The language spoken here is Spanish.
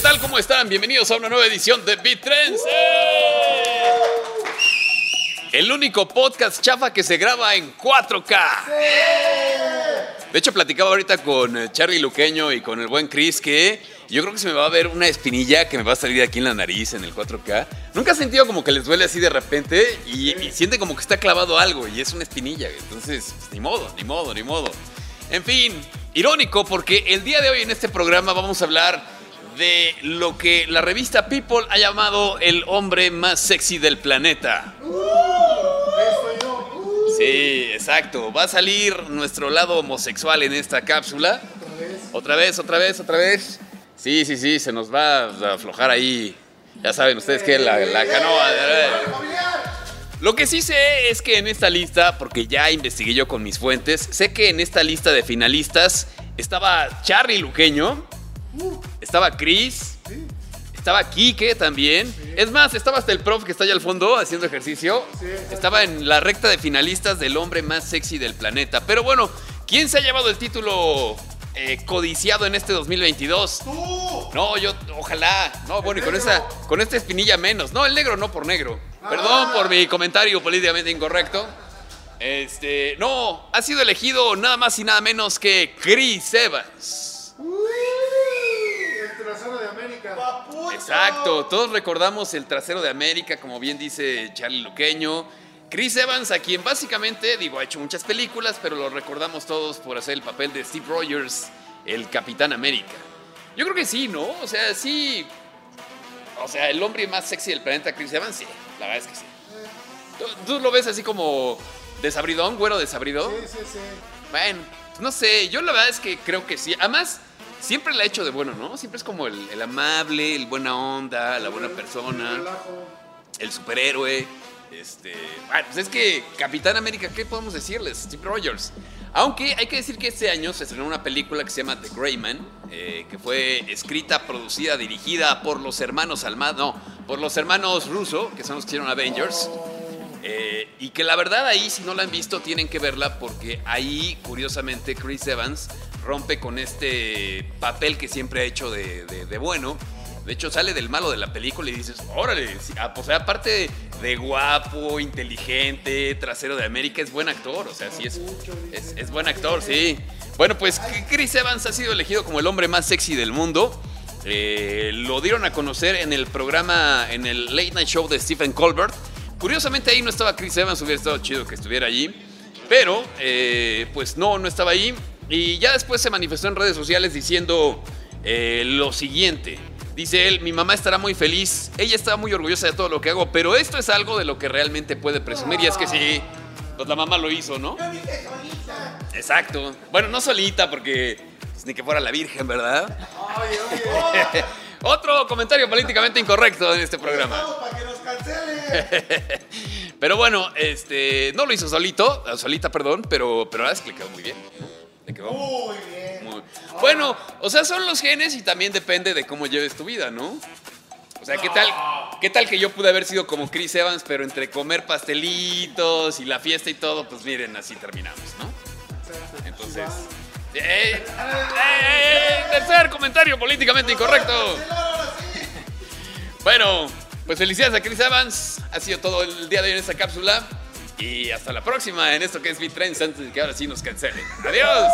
tal? ¿Cómo están? Bienvenidos a una nueva edición de Beat Trends. ¡Eh! El único podcast chafa que se graba en 4K. De hecho, platicaba ahorita con eh, Charlie Luqueño y con el buen Chris que yo creo que se me va a ver una espinilla que me va a salir aquí en la nariz en el 4K. Nunca has sentido como que les duele así de repente y, y siente como que está clavado algo y es una espinilla. Entonces, pues, ni modo, ni modo, ni modo. En fin, irónico porque el día de hoy en este programa vamos a hablar de lo que la revista People ha llamado el hombre más sexy del planeta. Sí, exacto. Va a salir nuestro lado homosexual en esta cápsula. Otra vez, otra vez, otra vez. Sí, sí, sí, se nos va a aflojar ahí. Ya saben ustedes que la, la canoa. Lo que sí sé es que en esta lista, porque ya investigué yo con mis fuentes, sé que en esta lista de finalistas estaba Charlie Luqueño, estaba Chris, estaba Kike también. Es más, estaba hasta el prof que está allá al fondo haciendo ejercicio. Estaba en la recta de finalistas del hombre más sexy del planeta. Pero bueno, ¿quién se ha llevado el título eh, codiciado en este 2022? ¡Tú! No, yo, ojalá. No, bueno, y con esa, con esta espinilla menos. No, el negro no por negro. Perdón por mi comentario políticamente incorrecto. Este, no, ha sido elegido nada más y nada menos que Chris Evans. América. Exacto, todos recordamos el trasero de América, como bien dice Charlie Luqueño. Chris Evans, a quien básicamente, digo, ha hecho muchas películas, pero lo recordamos todos por hacer el papel de Steve Rogers, el Capitán América. Yo creo que sí, ¿no? O sea, sí. O sea, el hombre más sexy del planeta, Chris Evans, sí. La verdad es que sí. ¿Tú, tú lo ves así como desabridón, güero desabrido? Sí, sí, sí. Bueno, no sé, yo la verdad es que creo que sí. Además, siempre la ha hecho de bueno, ¿no? Siempre es como el, amable, el buena onda, la buena persona, el superhéroe. Este, bueno, pues es que Capitán América, ¿qué podemos decirles? Steve Rogers. Aunque hay que decir que este año se estrenó una película que se llama The Gray Man, eh, que fue escrita, producida, dirigida por los hermanos Almada, no, por los hermanos Russo, que son los que hicieron Avengers. Eh, y que la verdad ahí, si no la han visto, tienen que verla porque ahí, curiosamente, Chris Evans rompe con este papel que siempre ha hecho de, bueno. De hecho, sale del malo de la película y dices, órale, sí, ah, pues, o sea, aparte de guapo, inteligente, trasero de América, es buen actor, o sea, sí es, es, es buen actor, sí. Bueno, pues Chris Evans ha sido elegido como el hombre más sexy del mundo. Eh, lo dieron a conocer en el programa, en el Late Night Show de Stephen Colbert. Curiosamente ahí no estaba Chris Evans, hubiera estado chido que estuviera allí. Pero, eh, pues no, no estaba ahí. Y ya después se manifestó en redes sociales diciendo eh, lo siguiente. Dice él, mi mamá estará muy feliz, ella está muy orgullosa de todo lo que hago, pero esto es algo de lo que realmente puede presumir y es que sí, pues la mamá lo hizo, ¿no? Exacto. Bueno, no solita porque pues, ni que fuera la Virgen, ¿verdad? Oye, oye. Otro comentario políticamente incorrecto en este programa. Vamos para que nos cancele. Pero bueno, este, no lo hizo solito, solita, perdón, pero, pero la verdad es que le quedó muy bien. Quedó Muy bien. muy- Bueno, o sea, son los genes y también depende de cómo lleves tu vida, ¿no? O sea, ¿qué tal, ¿qué tal que yo pude haber sido como Chris Evans, pero entre comer pastelitos y la fiesta y todo, pues miren, así terminamos, ¿no? Entonces... ¡Eh! ¡Eh, eh, eh! Tercer comentario políticamente incorrecto. Bueno, pues felicidades a Chris Evans. Ha sido todo el día de hoy en esta cápsula. Y hasta la próxima en esto que es Trends antes de que ahora sí nos cancelen. ¡Adiós!